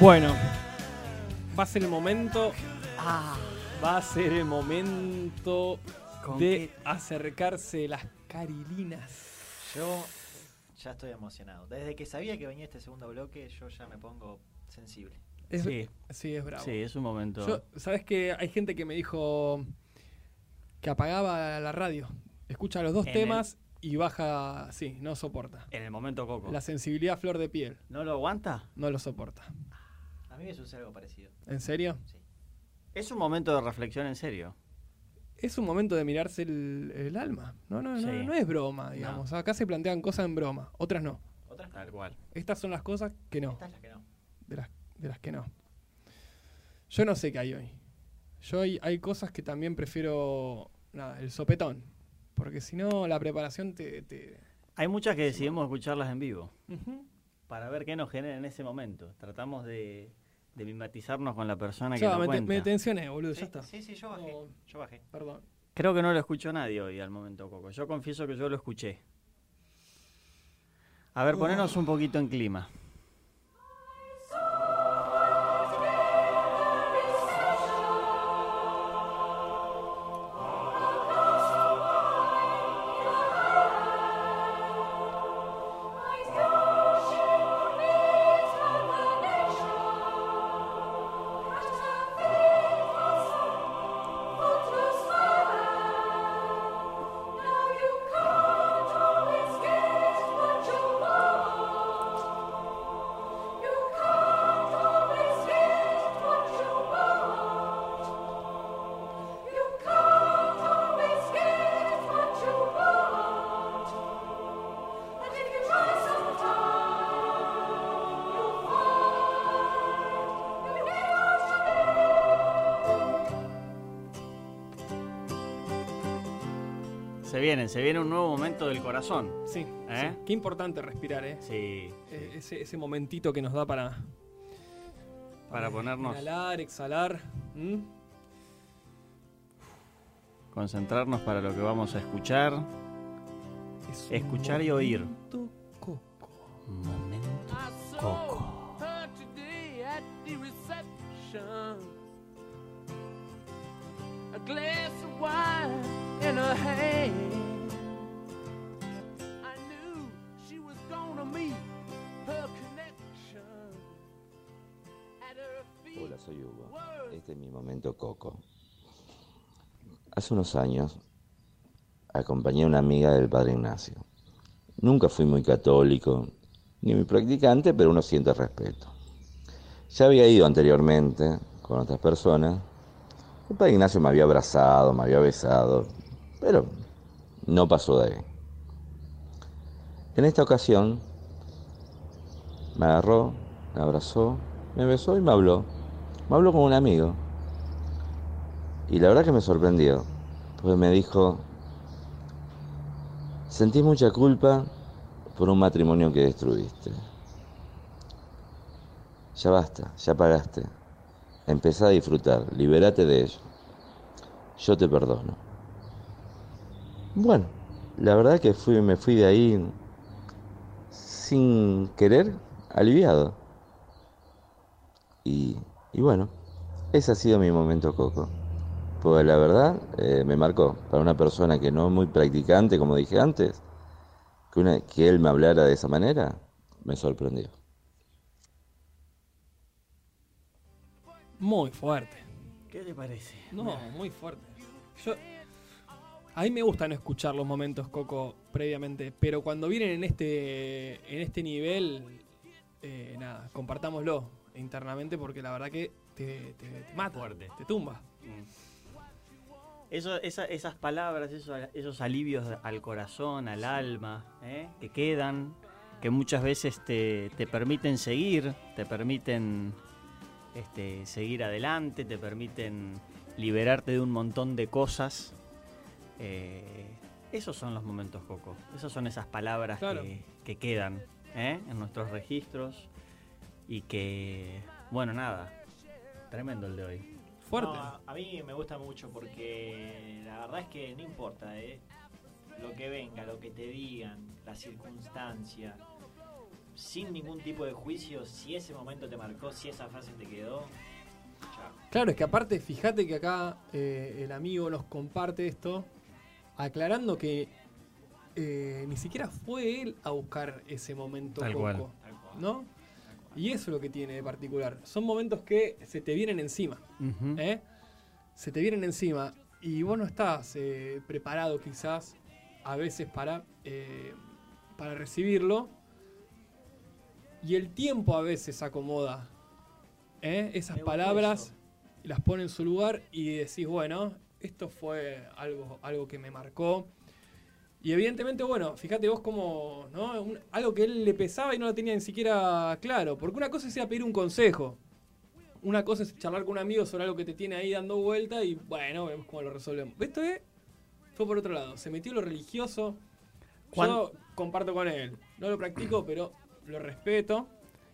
Bueno, va a ser el momento. Ah. Va a ser el momento ¿Con de qué? acercarse las carilinas. Yo ya estoy emocionado. Desde que sabía que venía este segundo bloque, yo ya me pongo sensible. Es, Sí. sí, es bravo. Sí, es un momento. Yo, ¿Sabes que hay gente que me dijo que apagaba la radio? Escucha los dos En temas y baja. Sí, no soporta. En el momento Coco. La sensibilidad a flor de piel. ¿No lo aguanta? No lo soporta. A mí me sucede algo parecido. ¿En serio? Sí. Es un momento de reflexión en serio. Es un momento de mirarse el, el alma. No, no, no, Sí. no es broma, digamos. Acá se plantean cosas en broma, otras no. ¿Otra? Tal cual. Estas son las cosas que no, Esta es la que no. de las, de las que no. Yo no sé qué hay hoy. Yo hay, hay cosas que también prefiero, nada, el sopetón. Porque si no, la preparación te... te- Hay muchas que decidimos escucharlas en vivo para ver qué nos genera en ese momento. Tratamos de, de mimetizarnos con la persona que Ya, lo me, te- cuenta. me tensioné, boludo, Sí, ya está. sí, sí, yo bajé. No. Yo bajé. Perdón. Creo que no lo escuchó nadie hoy al momento Coco. Yo confieso que yo lo escuché. A ver, ponernos un poquito en clima. Se viene, se viene un nuevo momento del corazón. Sí, ¿Eh? sí. Qué importante respirar, ¿eh? Sí. Eh, ese, ese momentito que nos da para... Para ponernos, Inhalar, exhalar. concentrarnos para lo que vamos a escuchar. Es Escuchar y oír. momento coco. Momento Coco. her today at the reception. A glass of wine in her hand. Este es mi momento coco. Hace unos años acompañé a una amiga del Padre Ignacio. Nunca fui muy católico, ni muy practicante, pero uno siente respeto. Ya había ido anteriormente con otras personas. El Padre Ignacio me había abrazado, me había besado, pero no pasó de ahí. En esta ocasión me agarró, me abrazó, me besó y me habló. Me habló como un amigo. Y la verdad que me sorprendió, porque me dijo, sentí mucha culpa por un matrimonio que destruiste. Ya basta, ya pagaste. Empezá a disfrutar, libérate de ello. Yo te perdono. Bueno, la verdad que fui, me fui de ahí sin querer, aliviado. Y, y bueno, ese ha sido mi momento coco. Porque la verdad eh, me marcó para una persona que no es muy practicante, como dije antes, que, una- que él me hablara de esa manera, me sorprendió. Muy fuerte. ¿Qué te parece? No, muy fuerte. Yo, a mí me gusta no escuchar los momentos Coco previamente, pero cuando vienen en este, en este nivel, eh, nada, compartámoslo internamente porque la verdad que te, te, te mata, Fuerte. te tumba. Eso, esa- esas palabras, esos, esos alivios al corazón, al alma, ¿eh? que quedan, que muchas veces te, te permiten seguir, te permiten este, seguir adelante, te permiten liberarte de un montón de cosas. Eh, esos son los momentos Coco, esas son esas palabras Claro. que, que quedan ¿eh? en nuestros registros y que, bueno, nada, tremendo el de hoy. Fuerte. No, a- mí me gusta mucho porque la verdad es que no importa, ¿eh? Lo que venga, lo que te digan, la circunstancia. sin ningún tipo de juicio, si ese momento te marcó, si esa frase te quedó. Chao. Claro, es que aparte, fíjate que acá eh, el amigo nos comparte esto, aclarando que eh, ni siquiera fue él a buscar ese momento Tal Coco, cual. Tal cual. ¿no? Y eso es lo que tiene de particular. Son momentos que se te vienen encima. ¿eh? Se te vienen encima y vos no estás eh, preparado quizás a veces para, eh, para recibirlo. Y el tiempo a veces acomoda ¿eh? esas palabras las pone en su lugar y decís, bueno, esto fue algo, algo que me marcó. Y evidentemente, bueno, fíjate vos como, ¿no? Un- algo que él le pesaba y no lo tenía ni siquiera claro. Porque una cosa es ir a pedir un consejo. Una cosa es charlar con un amigo sobre algo que te tiene ahí dando vuelta y bueno, vemos cómo lo resolvemos. Esto es, fue por otro lado. Se metió en lo religioso. ¿Cuán- Yo comparto con él. No lo practico, pero lo respeto.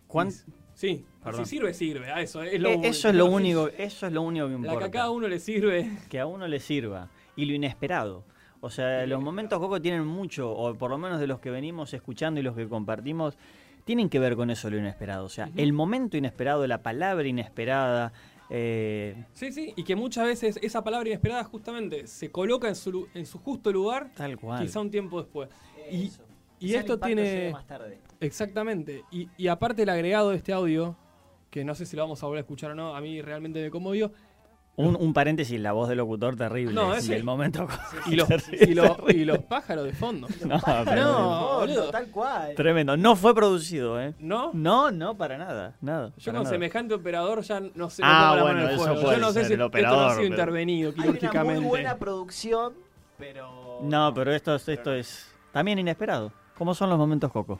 ¿Cuán- Y- Sí, Perdón. si sirve, sirve. a eso es lo, Eh, eso es lo único, eso es lo único que La importa. que a cada uno le sirve. que a uno le sirva y lo inesperado. O sea, los momentos Coco tienen mucho, o por lo menos de los que venimos escuchando y los que compartimos, tienen que ver con eso lo inesperado. O sea, el momento inesperado, la palabra inesperada. eh, Sí, sí, y que muchas veces esa palabra inesperada justamente se coloca en su, lu- en su justo lugar, tal cual. quizá un tiempo después. Y, y esto tiene... llegue más tarde. Exactamente. Y, y aparte el agregado de este audio, que no sé si lo vamos a volver a escuchar o no, a mí realmente me conmovió. Un, un paréntesis, la voz del locutor terrible. No, ese- del momento. Y los, y los- y los pájaros de fondo. No, pero- No, boludo. tal cual. Tremendo. No fue producido, ¿eh? ¿No? No, no, para nada. nada Yo para con nada. semejante operador ya no sé. Ah, bueno, el eso puede Yo no sé si el esto no operador, ha sido pero- intervenido Hay una quirúrgicamente. muy buena producción, pero. No, pero esto, es- esto es también inesperado. ¿Cómo son los momentos Coco?